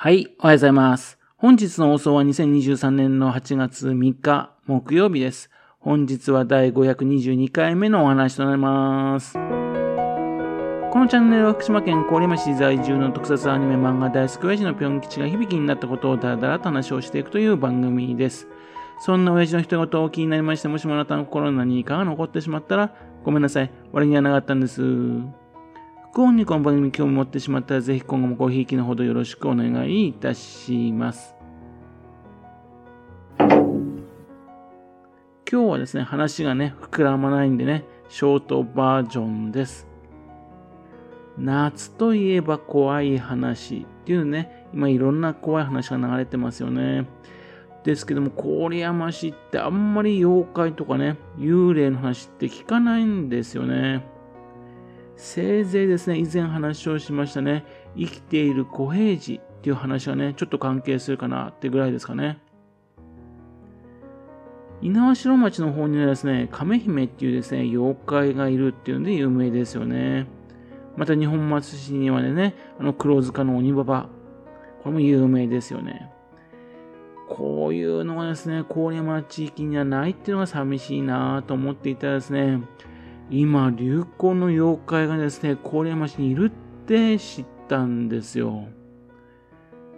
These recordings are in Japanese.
はい、おはようございます。本日の放送は2023年の8月3日木曜日です。本日は第522回目のお話となります。このチャンネルは福島県郡山市在住の特撮アニメ漫画大好き親父のぴょん吉が響きになったことをだらだらと話をしていくという番組です。そんな親父の一言を気になりまして、もしもあなたの心に何かが残ってしまったら、ごめんなさい。悪気はなかったんです。不幸にこの番組に興味持ってしまったら、ぜひ今後もごひいきのほどよろしくお願いいたします。今日はですね、話がね、膨らまないんでね、ショートバージョンです。夏といえば怖い話っていうね、今いろんな怖い話が流れてますよね。ですけども、郡山市ってあんまり妖怪とかね、幽霊の話って聞かないんですよね。せいぜいですね、以前話をしましたね、生きている小平次っていう話はね、ちょっと関係するかなってぐらいですかね。猪苗代町の方にはですね、亀姫っていうですね、妖怪がいるっていうんで有名ですよね。また日本松市にはね、あの黒塚の鬼ババ。これも有名ですよね。こういうのがですね、郡山地域にはないっていうのが寂しいなと思っていたらですね、今、流行の妖怪がですね、郡山市にいるって知ったんですよ。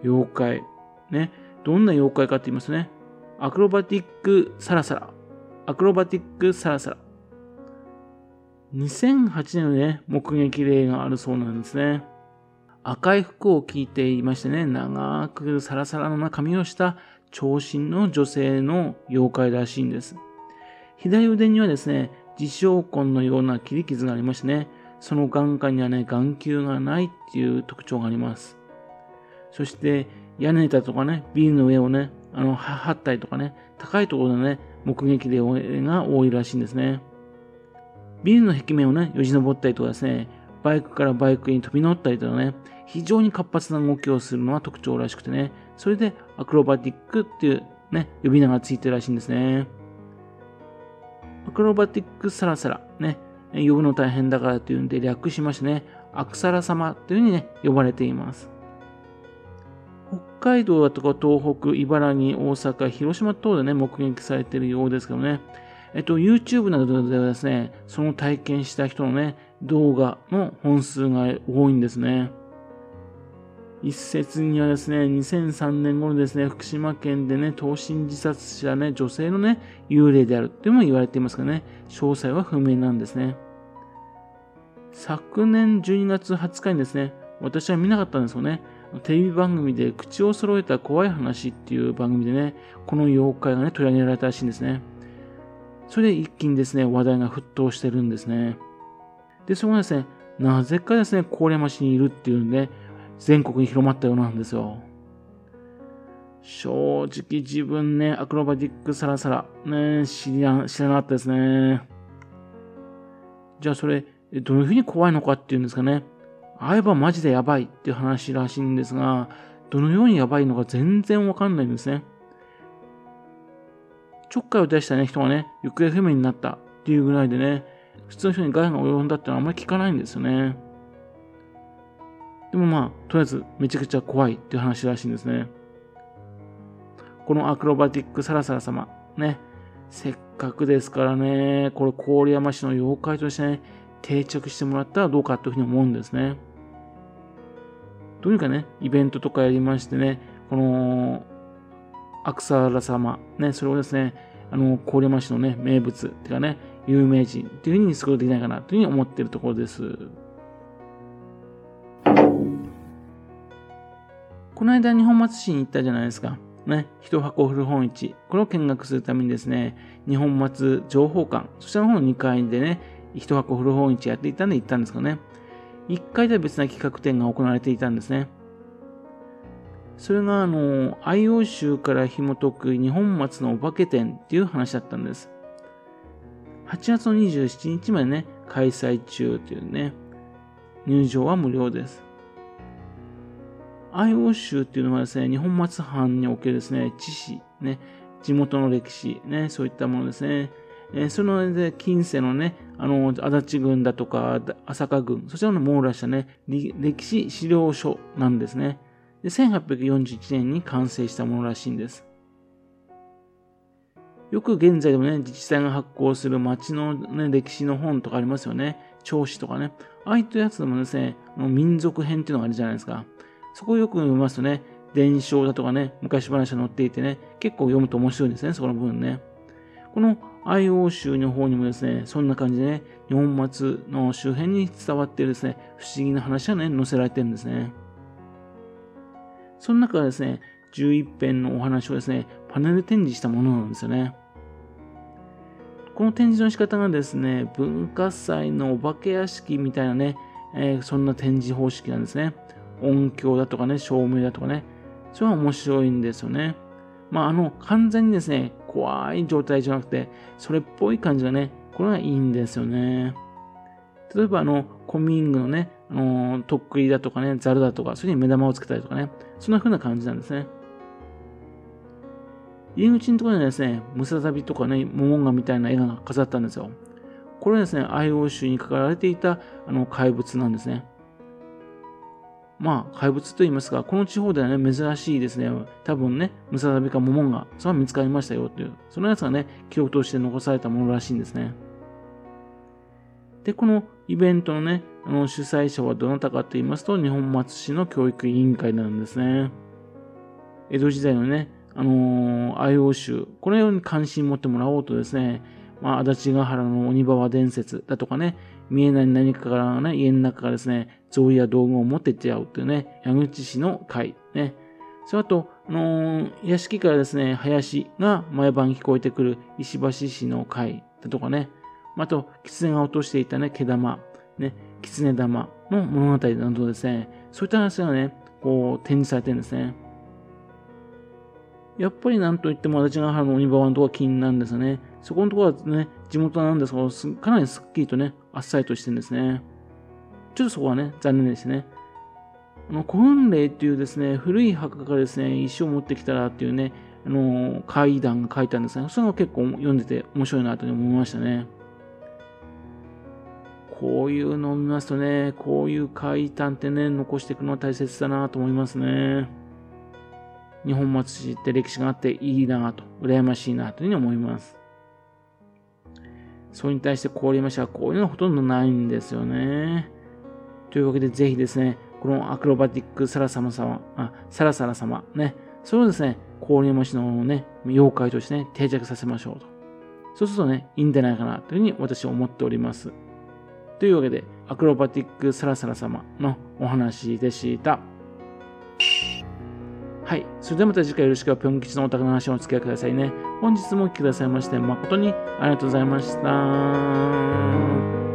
妖怪。ね。どんな妖怪かって言いますね。アクロバティックサラサラ。アクロバティックサラサラ。2008年のね、目撃例があるそうなんですね。赤い服を着ていましてね、長くサラサラの髪をした長身の女性の妖怪らしいんです。左腕にはですね、自傷痕のような切り傷がありましてね、その眼下にはね、眼球がないっていう特徴があります。そして、屋根板とかね、ビルの上をね、あの、張ったりとかね、高いところでね、目撃例が多いらしいんですね。ビルの壁面をね、よじ登ったりとかですね、バイクからバイクに飛び乗ったりとかね、非常に活発な動きをするのは特徴らしくてね、それでアクロバティックっていうね、呼び名がついてるらしいんですね。アクロバティックサラサラ、ね、呼ぶの大変だからというんで略しましてね、アクサラ様というふうにね、呼ばれています。北海道だとか東北、茨城、大阪、広島等でね、目撃されているようですけどね、えっと、YouTube などではですね、その体験した人のね、動画の本数が多いんですね。一説にはですね、2003年頃ですね、福島県でね、投身自殺したね、女性のね、幽霊であるっても言われていますがね、詳細は不明なんですね。昨年12月20日にですね、私は見なかったんですよね。テレビ番組で口を揃えた怖い話っていう番組でね、この妖怪がね、取り上げられたらしいんですね。それで一気にですね、話題が沸騰してるんですね。で、そこがですね、なぜかですね、郡山市にいるっていうんで、全国に広まったようなんですよ。正直自分ね、アクロバティックサラサラ、ね、知ら知らなかったですね。じゃあそれ、どういうふうに怖いのかっていうんですかね。会えばマジでやばいっていう話らしいんですが、どのようにやばいのか全然わかんないんですね。ちょっかいを出したね、人がね、行方不明になったっていうぐらいでね、普通の人に害が及んだってのはあんまり聞かないんですよね。でもまあ、とりあえずめちゃくちゃ怖いっていう話らしいんですね。このアクロバティックサラサラ様、ね、せっかくですからね、これ郡山市の妖怪としてね、定着してもらったらどうかというふうに思うんですね。どういうかね、イベントとかやりましてね、この、アクサラ様、ね、それをですね、あの、郡山市のね、名物、っていうかね、有名人っていうふうにすることできないかなというふうに思っているところです。この間日本松市に行ったじゃないですか。ね、一箱古本市。これを見学するためにですね、日本松情報館、そちらの方の2階でね、一箱古本市やっていたんで行ったんですがね、1階では別な企画展が行われていたんですね。それが、あの、IO 州から紐解く日本松のお化け展っていう話だったんです。8月の27日までね、開催中というね、入場は無料です。愛欧州っていうのはですね、日本松藩におけるですね、知識、ね、地元の歴史、ね、そういったものですね。えー、そので、近世のね、あの、足立郡だとか、朝霞郡、そちらの網羅したね、歴史資料書なんですね。で1841年に完成したものらしいんです。よく現在でもね、自治体が発行する町の、ね、歴史の本とかありますよね。調子とかね。ああいったやつでもですね、民族編っていうのがあるじゃないですか。そこをよく読みますとね、伝承だとかね、昔話が載っていてね、結構読むと面白いんですね、そこの部分ね。この IO 州の方にもですね、そんな感じでね、日本末の周辺に伝わっているですね、不思議な話がね、載せられてるんですね。その中でですね、11編のお話をですね、パネル展示したものなんですよね。この展示の仕方がですね、文化祭のお化け屋敷みたいなね、えー、そんな展示方式なんですね。音響だとかね、照明だとかね、それは面白いんですよね。まあ、あの、完全にですね、怖い状態じゃなくて、それっぽい感じがね、これがいいんですよね。例えば、あの、コミングのね、あの、とっくりだとかね、ザルだとか、それに目玉をつけたりとかね、そんな風な感じなんですね。入り口のところにですね、ムササビとかね、モモンガみたいな絵が飾ったんですよ。これはですね、IO 州に書かれていたあの怪物なんですね。まあ、怪物と言いますが、この地方ではね、珍しいですね、多分ね、ムササビかモモンガ、それは見つかりましたよという、そのやつがね、記録として残されたものらしいんですね。で、このイベントのね、あの主催者はどなたかと言いますと、日本松市の教育委員会なんですね。江戸時代のね、あのー、IO 州、このように関心持ってもらおうとですね、まあ、足立ヶ原の鬼バ伝説だとかね、見えない何かからね、家の中からですね、草履や道具を持ってっちゃうっていうね、矢口市の会、ね。それと、あのー、屋敷からですね、林が毎晩聞こえてくる石橋市の会だとかね、あと、狐が落としていたね、毛玉、ね、狐玉の物語などですね、そういった話がね、こう展示されてるんですね。やっぱりなんといっても足立ヶ原の鬼場のところが気になるんですよね。そこのところはね、地元なんですが、かなりすっきりとね、あっさりとしてるんですね。ちょっとそこはね、残念ですね。あの、古墳霊っていうですね、古い墓がですね、石を持ってきたらっていうね、あの、階段が書いてあるんですね。それが結構読んでて面白いなと思いましたね。こういうのを見ますとね、こういう階段ってね、残していくのは大切だなと思いますね。日本松市って歴史があっていいなと、羨ましいなというふうに思います。それに対して郡山市はこういうのはほとんどないんですよね。というわけでぜひですね、このアクロバティックサラサマ様、あ、サラサラ様、ね、それをですね、郡山市のね、妖怪としてね、定着させましょうと。そうするとね、いいんじゃないかなというふうに私は思っております。というわけで、アクロバティックサラサラ様のお話でした。はい。それではまた次回よろしくはぴょん吉のお宅の話をお付き合いくださいね。本日もお聴きくださいまして誠にありがとうございました。